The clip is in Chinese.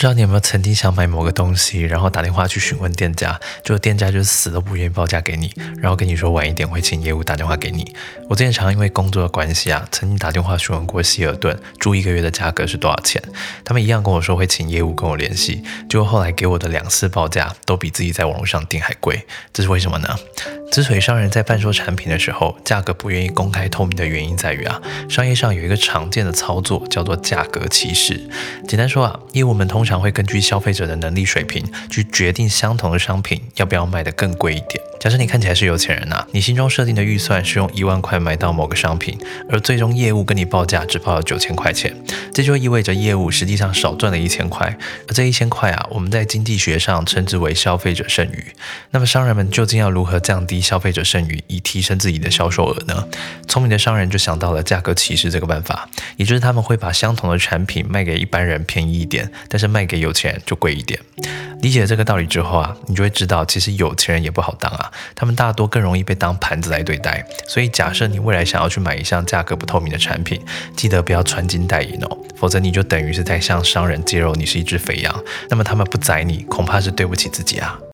不知道你有没有曾经想买某个东西，然后打电话去询问店家，就店家就死都不愿意报价给你，然后跟你说晚一点会请业务打电话给你。我之前常因为工作的关系啊，曾经打电话询问过希尔顿住一个月的价格是多少钱，他们一样跟我说会请业务跟我联系，结果后来给我的两次报价都比自己在网络上订还贵，这是为什么呢？之所以商人在贩售产品的时候价格不愿意公开透明的原因在于啊，商业上有一个常见的操作叫做价格歧视。简单说啊，业务们通常会根据消费者的能力水平去决定相同的商品要不要卖得更贵一点。假设你看起来是有钱人呐，你心中设定的预算是用一万块买到某个商品，而最终业务跟你报价只报了九千块钱，这就意味着业务实际上少赚了一千块。而这一千块啊，我们在经济学上称之为消费者剩余。那么商人们究竟要如何降低消费者剩余，以提升自己的销售额呢？聪明的商人就想到了价格歧视这个办法，也就是他们会把相同的产品卖给一般人便宜一点，但是卖给有钱人就贵一点。理解这个道理之后啊，你就会知道，其实有钱人也不好当啊，他们大多更容易被当盘子来对待。所以，假设你未来想要去买一项价格不透明的产品，记得不要穿金戴银哦，否则你就等于是在向商人揭露你是一只肥羊。那么他们不宰你，恐怕是对不起自己啊。